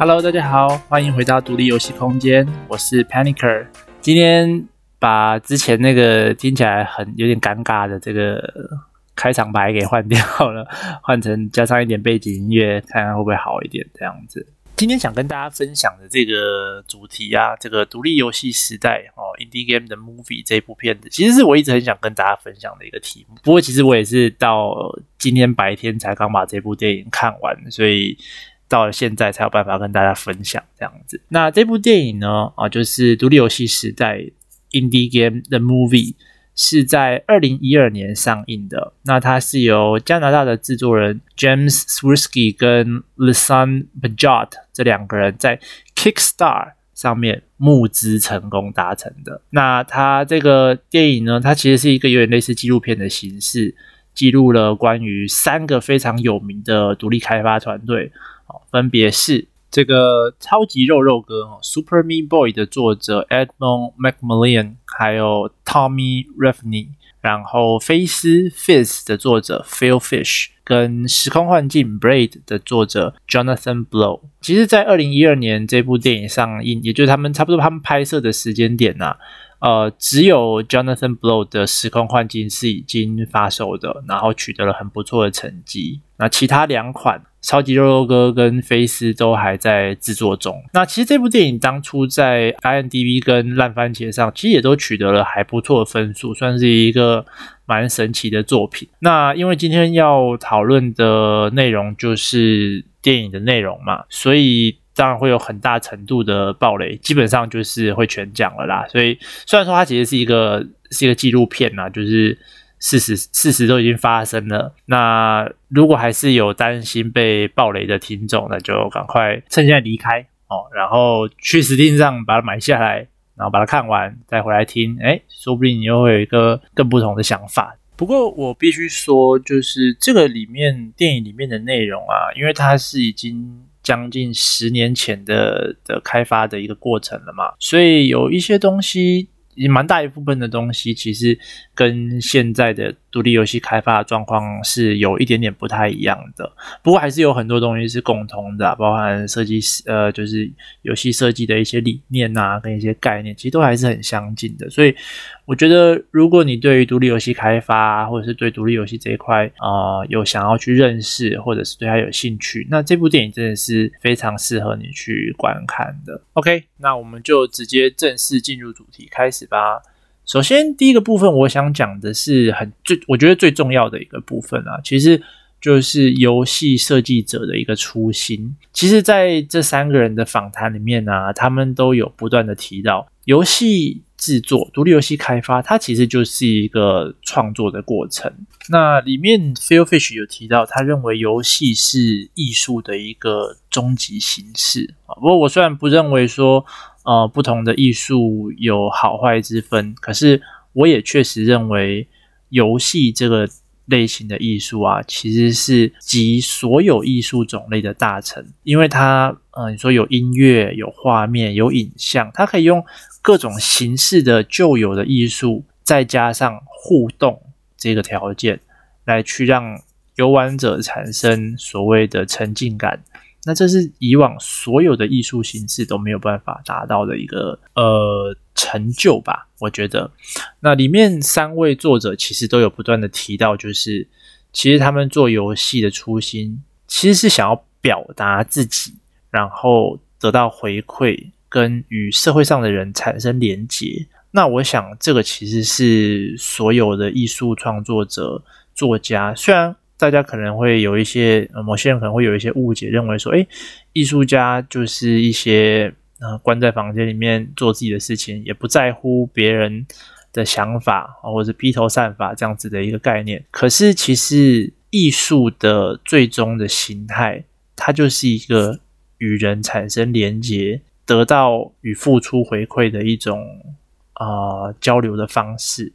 Hello，大家好，欢迎回到独立游戏空间，我是 Panicer。今天把之前那个听起来很有点尴尬的这个开场白给换掉了，换成加上一点背景音乐，看看会不会好一点这样子。今天想跟大家分享的这个主题啊，这个独立游戏时代哦，Indie Game 的 Movie 这部片子，其实是我一直很想跟大家分享的一个题目。不过其实我也是到今天白天才刚把这部电影看完，所以。到了现在才有办法跟大家分享这样子。那这部电影呢，啊，就是独立游戏时代 Indie Game 的 Movie 是在二零一二年上映的。那它是由加拿大的制作人 James Swirsky 跟 Lisan Bajot 这两个人在 Kickstarter 上面募资成功达成的。那它这个电影呢，它其实是一个有点类似纪录片的形式，记录了关于三个非常有名的独立开发团队。分别是这个超级肉肉哥哦，Super Me Boy 的作者 Edmond McMillan，还有 Tommy Revney，然后菲斯 Fizz 的作者 Phil Fish，跟时空幻境 Braid 的作者 Jonathan Blow。其实，在二零一二年这部电影上映，也就是他们差不多他们拍摄的时间点呐、啊。呃，只有 Jonathan Blow 的时空幻境是已经发售的，然后取得了很不错的成绩。那其他两款超级肉肉哥跟菲斯都还在制作中。那其实这部电影当初在 IMDB 跟烂番茄上，其实也都取得了还不错的分数，算是一个蛮神奇的作品。那因为今天要讨论的内容就是电影的内容嘛，所以。当然会有很大程度的暴雷，基本上就是会全讲了啦。所以虽然说它其实是一个是一个纪录片呐，就是事实事实都已经发生了。那如果还是有担心被爆雷的听众，那就赶快趁现在离开哦，然后去 Steam 上把它买下来，然后把它看完再回来听。哎，说不定你又会有一个更不同的想法。不过我必须说，就是这个里面电影里面的内容啊，因为它是已经。将近十年前的的开发的一个过程了嘛，所以有一些东西，也蛮大一部分的东西，其实跟现在的独立游戏开发的状况是有一点点不太一样的。不过还是有很多东西是共通的，包含设计师呃，就是游戏设计的一些理念啊，跟一些概念，其实都还是很相近的。所以。我觉得，如果你对于独立游戏开发，或者是对独立游戏这一块啊、有想要去认识，或者是对它有兴趣，那这部电影真的是非常适合你去观看的。OK，那我们就直接正式进入主题开始吧。首先，第一个部分我想讲的是很最，我觉得最重要的一个部分啊，其实就是游戏设计者的一个初心。其实，在这三个人的访谈里面呢、啊，他们都有不断的提到游戏。制作独立游戏开发，它其实就是一个创作的过程。那里面 Phil Fish 有提到，他认为游戏是艺术的一个终极形式啊。不过我虽然不认为说，呃，不同的艺术有好坏之分，可是我也确实认为游戏这个类型的艺术啊，其实是集所有艺术种类的大成，因为它，呃，你说有音乐、有画面、有影像，它可以用。各种形式的旧有的艺术，再加上互动这个条件，来去让游玩者产生所谓的沉浸感。那这是以往所有的艺术形式都没有办法达到的一个呃成就吧？我觉得。那里面三位作者其实都有不断的提到，就是其实他们做游戏的初心，其实是想要表达自己，然后得到回馈。跟与社会上的人产生连结，那我想这个其实是所有的艺术创作者、作家，虽然大家可能会有一些，某些人可能会有一些误解，认为说，诶，艺术家就是一些呃关在房间里面做自己的事情，也不在乎别人的想法，或者是披头散发这样子的一个概念。可是其实艺术的最终的形态，它就是一个与人产生连结。得到与付出回馈的一种啊、交流的方式，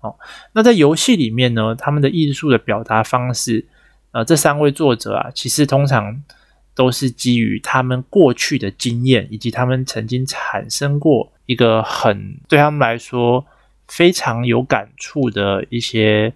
哦，那在游戏里面呢，他们的艺术的表达方式，呃，这三位作者啊，其实通常都是基于他们过去的经验，以及他们曾经产生过一个很对他们来说非常有感触的一些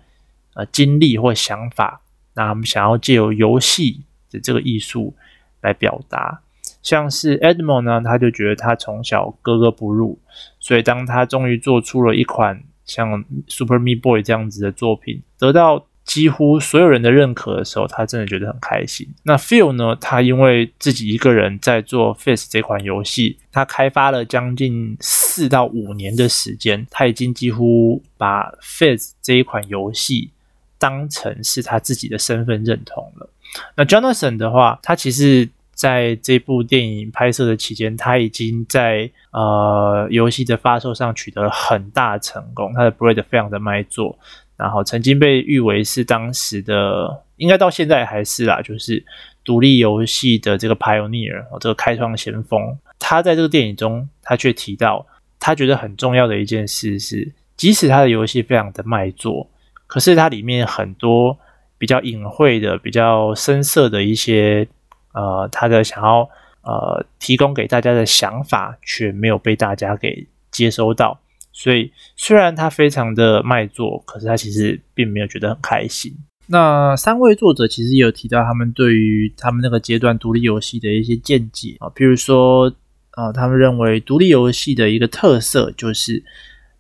呃经历或想法，那他们想要借由游戏的这个艺术来表达。像是 Edmond 呢，他就觉得他从小格格不入，所以当他终于做出了一款像 Super Me Boy 这样子的作品，得到几乎所有人的认可的时候，他真的觉得很开心。那 Phil 呢，他因为自己一个人在做 Face 这款游戏，他开发了将近四到五年的时间，他已经几乎把 Face 这一款游戏当成是他自己的身份认同了。那 Jonathan 的话，他其实在这部电影拍摄的期间，他已经在呃游戏的发售上取得了很大成功，他的 Braid 非常的卖座，然后曾经被誉为是当时的，应该到现在还是啦，就是独立游戏的这个 Pioneer，这个开创先锋。他在这个电影中，他却提到，他觉得很重要的一件事是，即使他的游戏非常的卖座，可是它里面很多。比较隐晦的、比较深色的一些，呃，他的想要呃提供给大家的想法，却没有被大家给接收到。所以虽然他非常的卖座，可是他其实并没有觉得很开心。那三位作者其实也有提到他们对于他们那个阶段独立游戏的一些见解啊，比如说啊、他们认为独立游戏的一个特色就是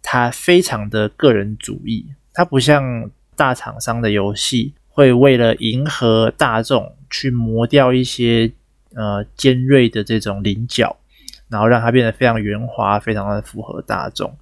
它非常的个人主义，它不像大厂商的游戏。会为了迎合大众去磨掉一些呃尖锐的这种棱角，然后让它变得非常圆滑，非常的符合大众。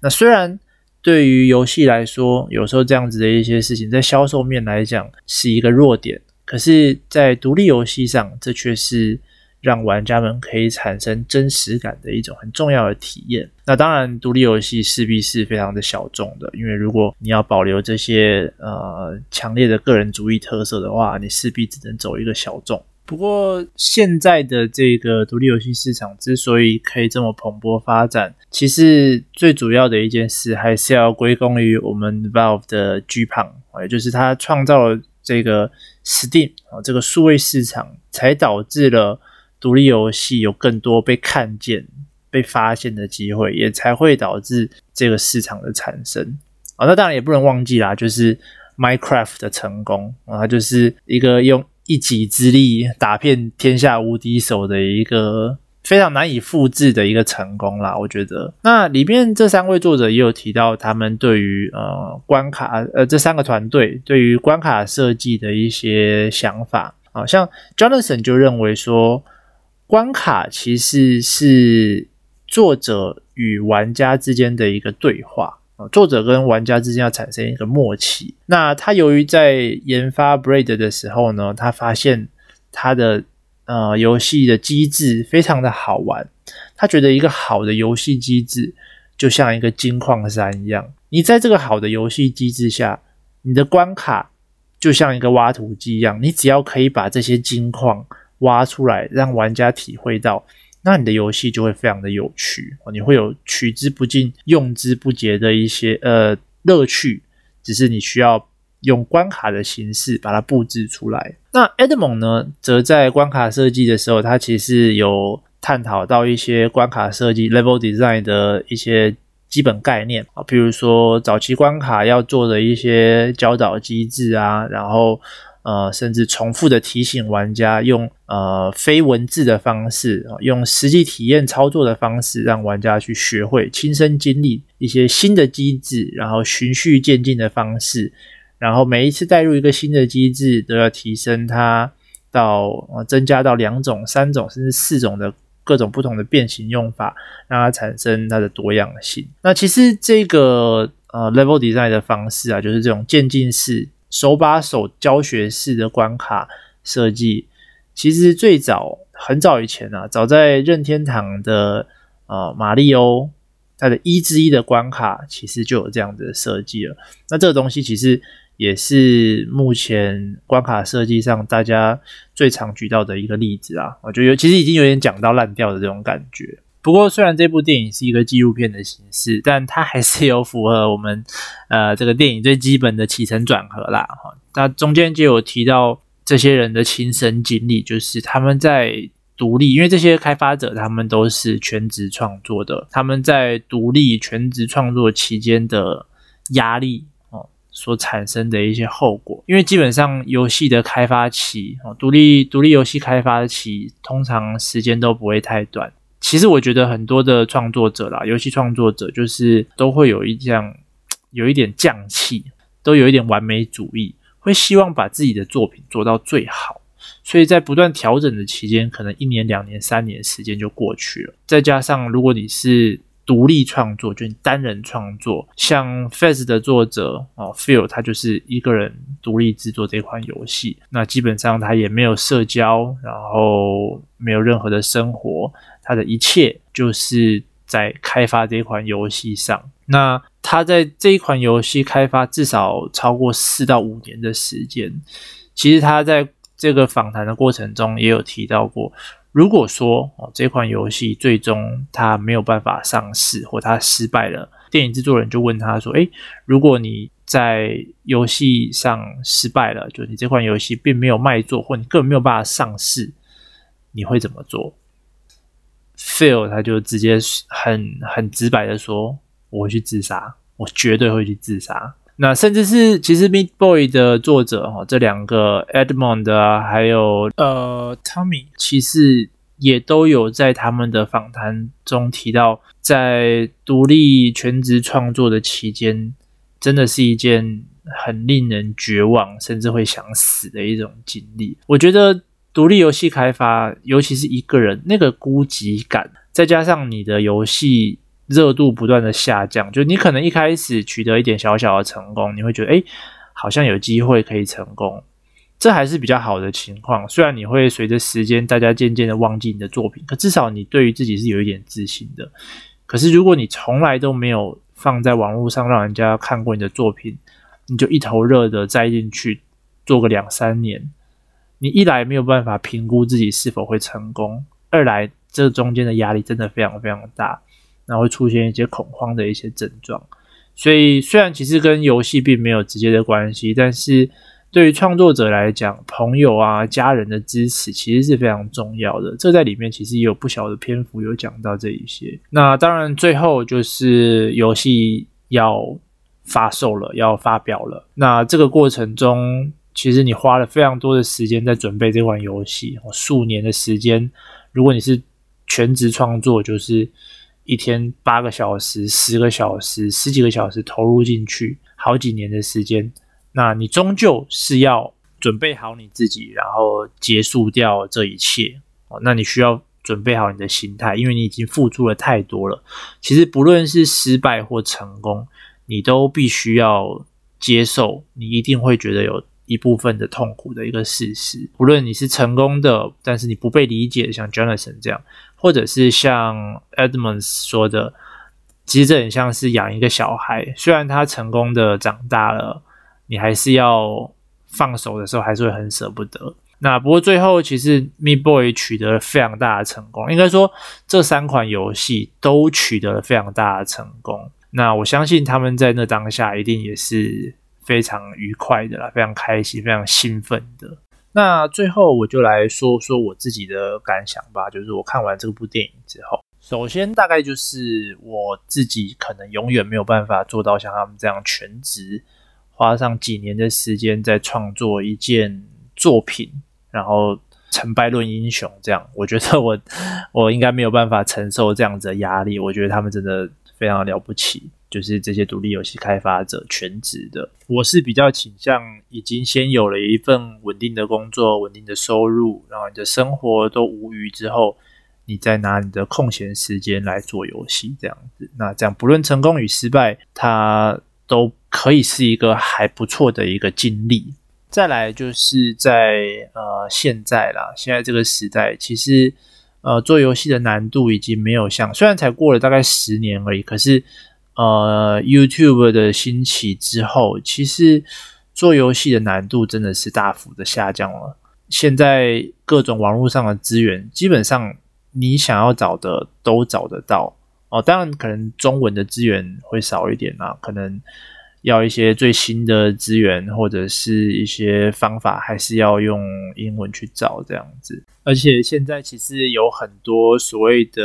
那虽然对于游戏来说，有时候这样子的一些事情在销售面来讲是一个弱点，可是，在独立游戏上，这却是。让玩家们可以产生真实感的一种很重要的体验。那当然，独立游戏势必是非常的小众的，因为如果你要保留这些呃强烈的个人主义特色的话，你势必只能走一个小众。不过，现在的这个独立游戏市场之所以可以这么蓬勃发展，其实最主要的一件事还是要归功于我们 Valve 的 G 胖，也就是他创造了这个 Steam 啊这个数位市场，才导致了。独立游戏有更多被看见、被发现的机会，也才会导致这个市场的产生。啊，那当然也不能忘记啦，就是 Minecraft 的成功啊，它就是一个用一己之力打遍天下无敌手的一个非常难以复制的一个成功啦。我觉得，那里面这三位作者也有提到他们对于呃关卡呃这三个团队对于关卡设计的一些想法啊，像 Jonathan 就认为说。关卡其实是作者与玩家之间的一个对话啊，作者跟玩家之间要产生一个默契。那他由于在研发 Braid 的时候呢，他发现他的呃游戏的机制非常的好玩，他觉得一个好的游戏机制就像一个金矿山一样，你在这个好的游戏机制下，你的关卡就像一个挖土机一样，你只要可以把这些金矿。挖出来，让玩家体会到，那你的游戏就会非常的有趣，你会有取之不尽、用之不竭的一些呃乐趣，只是你需要用关卡的形式把它布置出来。那 Edmond 呢，则在关卡设计的时候，他其实有探讨到一些关卡设计 （level design） 的一些基本概念啊，比如说早期关卡要做的一些教导机制啊，然后。呃，甚至重复的提醒玩家用呃非文字的方式，用实际体验操作的方式，让玩家去学会亲身经历一些新的机制，然后循序渐进的方式，然后每一次带入一个新的机制，都要提升它到呃增加到两种、三种甚至四种的各种不同的变形用法，让它产生它的多样性。那其实这个呃 level design 的方式啊，就是这种渐进式。手把手教学式的关卡设计，其实最早很早以前啊，早在任天堂的呃马里欧，它的一之一的关卡其实就有这样子的设计了。那这个东西其实也是目前关卡设计上大家最常举到的一个例子啊。我觉得其实已经有点讲到烂掉的这种感觉。不过，虽然这部电影是一个纪录片的形式，但它还是有符合我们呃这个电影最基本的起承转合啦。哈，那中间就有提到这些人的亲身经历，就是他们在独立，因为这些开发者他们都是全职创作的，他们在独立全职创作期间的压力哦，所产生的一些后果。因为基本上游戏的开发期，哦，独立独立游戏开发期通常时间都不会太短。其实我觉得很多的创作者啦，游戏创作者就是都会有一样有一点匠气，都有一点完美主义，会希望把自己的作品做到最好。所以在不断调整的期间，可能一年、两年、三年时间就过去了。再加上如果你是独立创作，就你单人创作，像 Fez 的作者哦，Phil 他就是一个人独立制作这款游戏，那基本上他也没有社交，然后没有任何的生活，他的一切就是在开发这款游戏上。那他在这一款游戏开发至少超过四到五年的时间。其实他在这个访谈的过程中也有提到过。如果说哦，这款游戏最终它没有办法上市，或它失败了，电影制作人就问他说：“诶，如果你在游戏上失败了，就你这款游戏并没有卖座，或你根本没有办法上市，你会怎么做？”Phil 他就直接很很直白的说：“我会去自杀，我绝对会去自杀。”那甚至是其实 Meat Boy 的作者哈，这两个 Edmond 啊，还有呃 Tommy，其实也都有在他们的访谈中提到，在独立全职创作的期间，真的是一件很令人绝望，甚至会想死的一种经历。我觉得独立游戏开发，尤其是一个人那个孤寂感，再加上你的游戏。热度不断的下降，就你可能一开始取得一点小小的成功，你会觉得诶，好像有机会可以成功，这还是比较好的情况。虽然你会随着时间，大家渐渐的忘记你的作品，可至少你对于自己是有一点自信的。可是如果你从来都没有放在网络上让人家看过你的作品，你就一头热的栽进去做个两三年，你一来没有办法评估自己是否会成功，二来这中间的压力真的非常非常大。然后会出现一些恐慌的一些症状，所以虽然其实跟游戏并没有直接的关系，但是对于创作者来讲，朋友啊、家人的支持其实是非常重要的。这在里面其实也有不小的篇幅有讲到这一些。那当然，最后就是游戏要发售了，要发表了。那这个过程中，其实你花了非常多的时间在准备这款游戏，数年的时间。如果你是全职创作，就是。一天八个小时、十个小时、十几个小时投入进去，好几年的时间，那你终究是要准备好你自己，然后结束掉这一切哦。那你需要准备好你的心态，因为你已经付出了太多了。其实不论是失败或成功，你都必须要接受，你一定会觉得有一部分的痛苦的一个事实。不论你是成功的，但是你不被理解，像 Jonathan 这样。或者是像 Edmonds 说的，其实这很像是养一个小孩，虽然他成功的长大了，你还是要放手的时候，还是会很舍不得。那不过最后，其实 Me Boy 取得了非常大的成功，应该说这三款游戏都取得了非常大的成功。那我相信他们在那当下一定也是非常愉快的啦，非常开心，非常兴奋的。那最后我就来说说我自己的感想吧，就是我看完这部电影之后，首先大概就是我自己可能永远没有办法做到像他们这样全职，花上几年的时间在创作一件作品，然后成败论英雄这样，我觉得我 我应该没有办法承受这样子的压力，我觉得他们真的非常了不起。就是这些独立游戏开发者全职的，我是比较倾向已经先有了一份稳定的工作、稳定的收入，然后你的生活都无余之后，你再拿你的空闲时间来做游戏，这样子，那这样不论成功与失败，它都可以是一个还不错的一个经历。再来就是在呃现在啦，现在这个时代，其实呃做游戏的难度已经没有像，虽然才过了大概十年而已，可是。呃，YouTube 的兴起之后，其实做游戏的难度真的是大幅的下降了。现在各种网络上的资源，基本上你想要找的都找得到哦。当然，可能中文的资源会少一点啊，可能要一些最新的资源或者是一些方法，还是要用英文去找这样子。而且现在其实有很多所谓的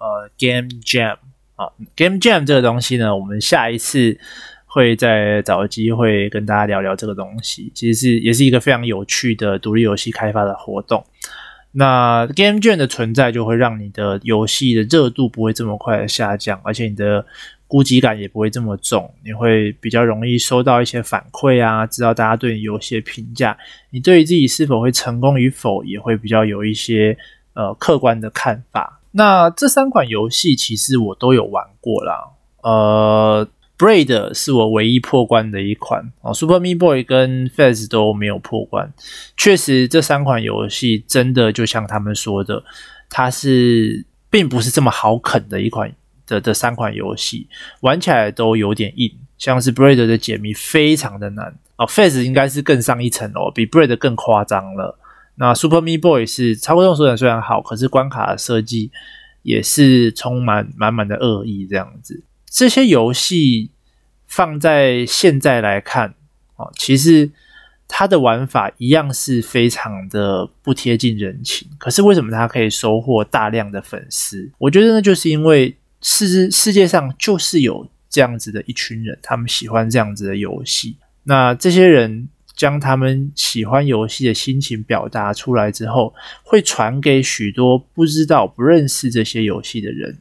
呃 Game Jam。啊，Game Jam 这个东西呢，我们下一次会再找机会跟大家聊聊这个东西。其实是也是一个非常有趣的独立游戏开发的活动。那 Game Jam 的存在就会让你的游戏的热度不会这么快的下降，而且你的孤寂感也不会这么重。你会比较容易收到一些反馈啊，知道大家对你游戏的评价。你对于自己是否会成功与否，也会比较有一些呃客观的看法。那这三款游戏其实我都有玩过啦，呃。Braid 是我唯一破关的一款哦，Super Me Boy 跟 Fez 都没有破关。确实，这三款游戏真的就像他们说的，它是并不是这么好啃的一款的的三款游戏，玩起来都有点硬。像是 Braid 的解谜非常的难哦，Fez 应该是更上一层楼，比 Braid 更夸张了。那 Super Me Boy 是操控手感虽然好，可是关卡的设计也是充满满满的恶意这样子。这些游戏放在现在来看，哦，其实它的玩法一样是非常的不贴近人情。可是为什么它可以收获大量的粉丝？我觉得呢，就是因为世世界上就是有这样子的一群人，他们喜欢这样子的游戏。那这些人将他们喜欢游戏的心情表达出来之后，会传给许多不知道、不认识这些游戏的人。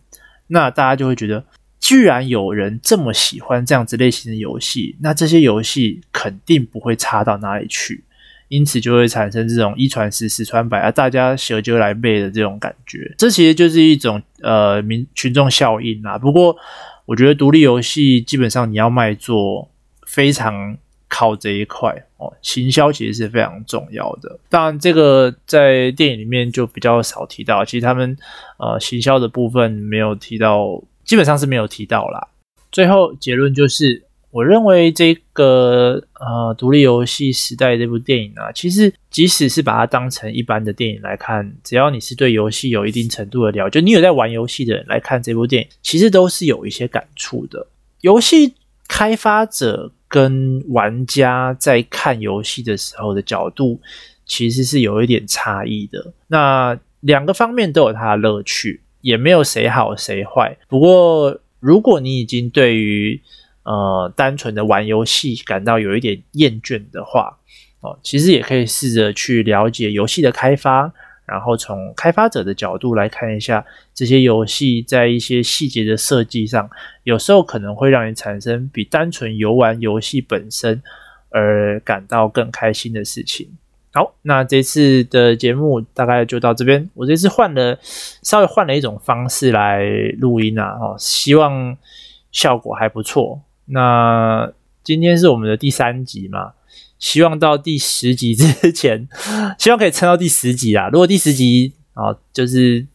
那大家就会觉得。居然有人这么喜欢这样子类型的游戏，那这些游戏肯定不会差到哪里去，因此就会产生这种一传十、十传百啊，大家舍就来背的这种感觉。这其实就是一种呃民群众效应啦。不过我觉得独立游戏基本上你要卖座，非常靠这一块哦，行销其实是非常重要的。当然，这个在电影里面就比较少提到，其实他们呃行销的部分没有提到。基本上是没有提到啦。最后结论就是，我认为这个呃独立游戏时代这部电影啊，其实即使是把它当成一般的电影来看，只要你是对游戏有一定程度的了解，就你有在玩游戏的人来看这部电影，其实都是有一些感触的。游戏开发者跟玩家在看游戏的时候的角度，其实是有一点差异的。那两个方面都有它的乐趣。也没有谁好谁坏。不过，如果你已经对于呃单纯的玩游戏感到有一点厌倦的话，哦，其实也可以试着去了解游戏的开发，然后从开发者的角度来看一下这些游戏在一些细节的设计上，有时候可能会让你产生比单纯游玩游戏本身而感到更开心的事情。好，那这次的节目大概就到这边。我这次换了稍微换了一种方式来录音啊，哦，希望效果还不错。那今天是我们的第三集嘛，希望到第十集之前，希望可以撑到第十集啊。如果第十集啊，就是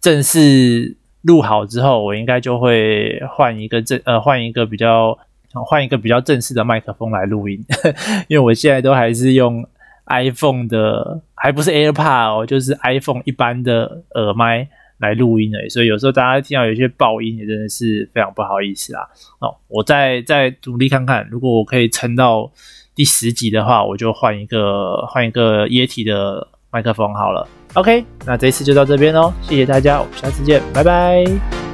正式录好之后，我应该就会换一个正呃换一个比较换一个比较正式的麦克风来录音，因为我现在都还是用。iPhone 的还不是 AirPod 哦，就是 iPhone 一般的耳麦来录音的，所以有时候大家听到有些爆音，也真的是非常不好意思啦。哦，我再再努力看看，如果我可以撑到第十集的话，我就换一个换一个液体的麦克风好了。OK，那这一次就到这边喽，谢谢大家，我们下次见，拜拜。